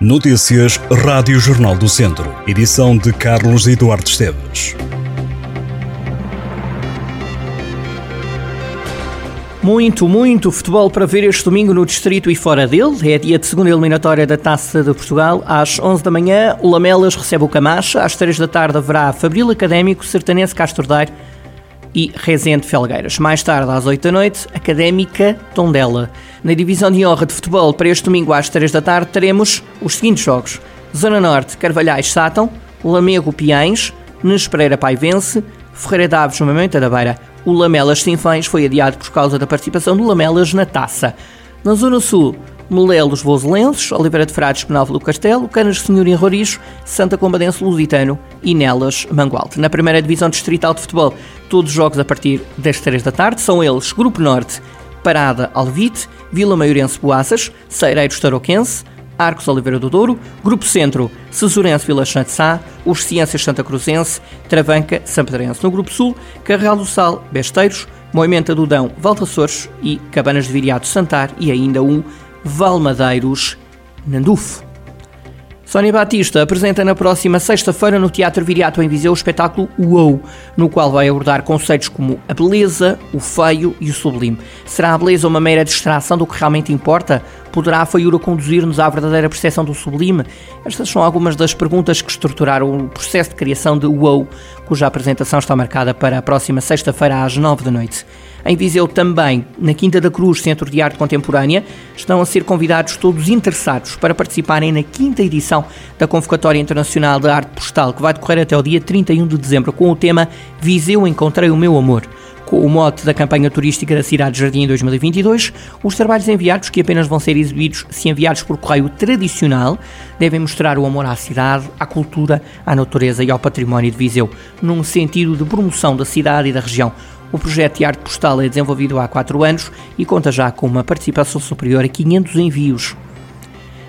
Notícias Rádio Jornal do Centro. Edição de Carlos Eduardo Esteves. Muito, muito futebol para ver este domingo no Distrito e fora dele. É dia de segunda eliminatória da Taça de Portugal. Às 11 da manhã, o Lamelas recebe o Camacha. Às 3 da tarde haverá Fabril Académico, Sertanense Castro Daire e Rezende Felgueiras. Mais tarde, às 8 da noite, Académica Tondela. Na divisão de honra de futebol, para este domingo às 3 da tarde, teremos os seguintes jogos. Zona Norte, Carvalhais Sátão, Lamego Piães, Nes Pereira Paivense, Ferreira Daves, Mamenta da Beira. O Lamelas Sinfães foi adiado por causa da participação do Lamelas na taça. Na Zona Sul, Molelos Voselenses, Oliveira de Frades Penalvo do Castelo, Canas de Senhor em Roricho, Santa Combadense Lusitano e Nelas Mangualde. Na primeira divisão distrital de futebol, todos os jogos a partir das 3 da tarde. São eles Grupo Norte, Parada Alvite, Vila Maiorense Boaças, Seireiros Tarouquense, Arcos Oliveira do Douro, Grupo Centro, Cesurense Vila Sá, Os Ciências Santa Cruzense, Travanca, Sampedrense. No Grupo Sul, Carreal do Sal, Besteiros, Moimenta do Dão, Valtaçores e Cabanas de Viriato Santar e ainda um Valmadeiros Nandufo. Sónia Batista apresenta na próxima sexta-feira no Teatro Viriato em Viseu o espetáculo UOU, no qual vai abordar conceitos como a beleza, o feio e o sublime. Será a beleza uma mera distração do que realmente importa? Poderá a feiura conduzir-nos à verdadeira percepção do sublime? Estas são algumas das perguntas que estruturaram o processo de criação de UOU, cuja apresentação está marcada para a próxima sexta-feira às nove da noite. Em Viseu também, na Quinta da Cruz, Centro de Arte Contemporânea, estão a ser convidados todos interessados para participarem na quinta edição da Convocatória Internacional de Arte Postal, que vai decorrer até o dia 31 de dezembro, com o tema Viseu Encontrei o Meu Amor. Com o mote da campanha turística da Cidade de Jardim 2022, os trabalhos enviados, que apenas vão ser exibidos se enviados por correio tradicional, devem mostrar o amor à cidade, à cultura, à natureza e ao património de Viseu, num sentido de promoção da cidade e da região. O projeto de arte postal é desenvolvido há quatro anos e conta já com uma participação superior a 500 envios.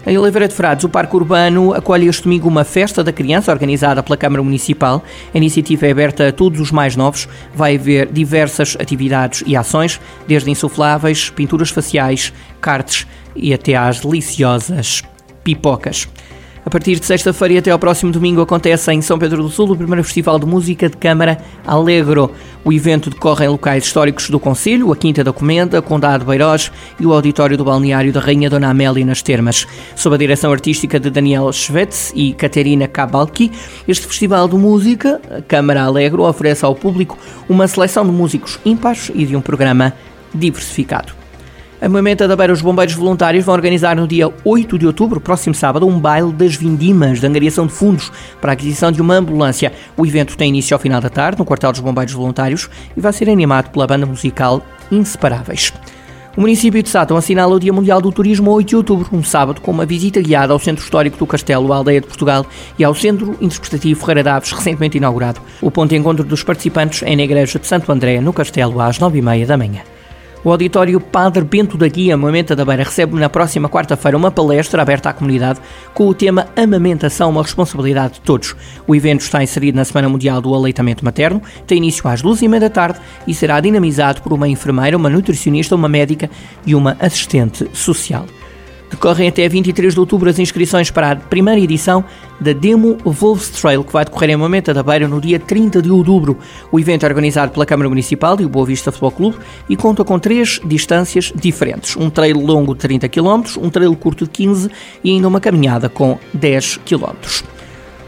Em Oliveira de Frades, o Parque Urbano acolhe este domingo uma festa da criança organizada pela Câmara Municipal. A iniciativa é aberta a todos os mais novos. Vai haver diversas atividades e ações, desde insufláveis, pinturas faciais, cartes e até às deliciosas pipocas. A partir de sexta-feira e até ao próximo domingo acontece em São Pedro do Sul o primeiro Festival de Música de Câmara Alegro. O evento decorre em locais históricos do Conselho, a Quinta da Comenda, Condado Beirós e o Auditório do Balneário da Rainha Dona Amélia nas Termas. Sob a direção artística de Daniel Schvetz e Caterina Kabalki, este Festival de Música, Câmara Alegro, oferece ao público uma seleção de músicos ímpares e de um programa diversificado. A Moimenta da Beira, os bombeiros voluntários vão organizar no dia 8 de outubro, próximo sábado, um baile das vindimas de angariação de fundos para a aquisição de uma ambulância. O evento tem início ao final da tarde, no quartel dos bombeiros voluntários, e vai ser animado pela banda musical Inseparáveis. O município de Sátão assinala o Dia Mundial do Turismo 8 de outubro, um sábado, com uma visita guiada ao Centro Histórico do Castelo, a Aldeia de Portugal, e ao Centro Interpretativo Ferreira Daves, recentemente inaugurado. O ponto de encontro dos participantes é na Igreja de Santo André, no Castelo, às 9h30 da manhã. O auditório Padre Bento da Guia, Mamenta da Beira, recebe na próxima quarta-feira uma palestra aberta à comunidade com o tema Amamentação, uma responsabilidade de todos. O evento está inserido na Semana Mundial do Aleitamento Materno, tem início às duas e meia da tarde e será dinamizado por uma enfermeira, uma nutricionista, uma médica e uma assistente social. Decorrem até 23 de outubro as inscrições para a primeira edição da Demo Wolves Trail, que vai decorrer em Mamenta da Beira no dia 30 de outubro. O evento é organizado pela Câmara Municipal e o Boa Vista Futebol Clube e conta com três distâncias diferentes: um trail longo de 30 km, um trail curto de 15 e ainda uma caminhada com 10 km.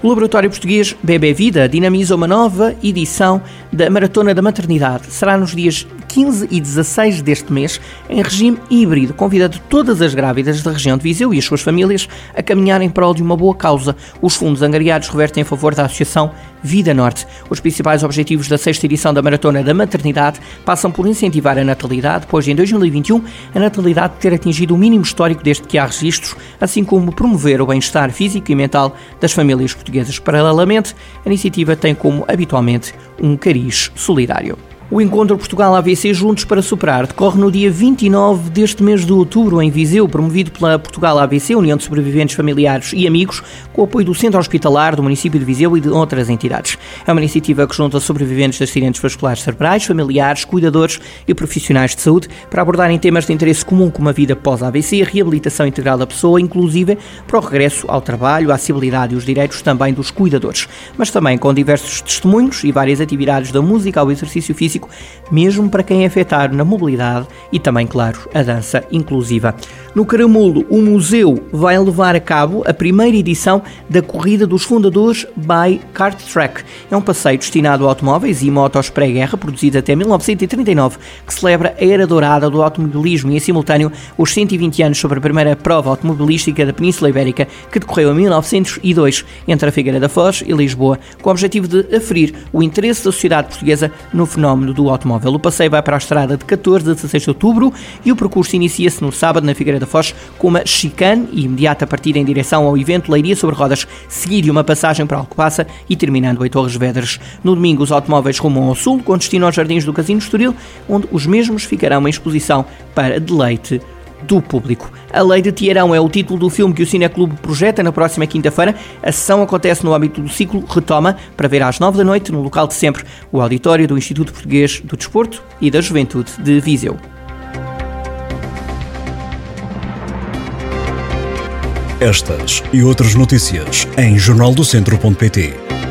O Laboratório Português Bebê Vida dinamiza uma nova edição da Maratona da Maternidade. Será nos dias 15 e 16 deste mês, em regime híbrido, convidando todas as grávidas da região de Viseu e as suas famílias a caminhar em prol de uma boa causa. Os fundos angariados revertem em favor da Associação Vida Norte. Os principais objetivos da sexta edição da Maratona da Maternidade passam por incentivar a natalidade, pois em 2021 a natalidade ter atingido o mínimo histórico desde que há registros, assim como promover o bem-estar físico e mental das famílias portuguesas. Paralelamente, a iniciativa tem como habitualmente um cariz solidário. O encontro Portugal-AVC Juntos para Superar decorre no dia 29 deste mês de outubro em Viseu, promovido pela Portugal-AVC, União de Sobreviventes Familiares e Amigos, com o apoio do Centro Hospitalar do município de Viseu e de outras entidades. É uma iniciativa que junta sobreviventes de acidentes vasculares cerebrais, familiares, cuidadores e profissionais de saúde para abordarem temas de interesse comum como a vida pós-AVC, a reabilitação integral da pessoa, inclusive para o regresso ao trabalho, a acessibilidade e os direitos também dos cuidadores, mas também com diversos testemunhos e várias atividades da música ao exercício físico mesmo para quem é afetado na mobilidade e também, claro, a dança inclusiva. No Caramulo, o museu vai levar a cabo a primeira edição da Corrida dos Fundadores by Kart Track. É um passeio destinado a automóveis e motos pré-guerra, produzido até 1939, que celebra a era dourada do automobilismo e, em simultâneo, os 120 anos sobre a primeira prova automobilística da Península Ibérica, que decorreu em 1902 entre a Figueira da Foz e Lisboa, com o objetivo de aferir o interesse da sociedade portuguesa no fenómeno do automóvel. O passeio vai para a estrada de 14 a 16 de outubro e o percurso inicia-se no sábado na Figueira da Foz com uma chicane e imediata partida em direção ao evento Leiria sobre Rodas, seguida uma passagem para Alcobaça e terminando em Torres Vedras. No domingo, os automóveis rumam ao sul, com destino aos Jardins do Casino Estoril, onde os mesmos ficarão em exposição para deleite do público. A Lei de Tiarão é o título do filme que o Cineclube projeta na próxima quinta-feira. A sessão acontece no âmbito do ciclo Retoma, para ver às nove da noite, no local de sempre, o auditório do Instituto Português do Desporto e da Juventude de Viseu. Estas e outras notícias em jornaldocentro.pt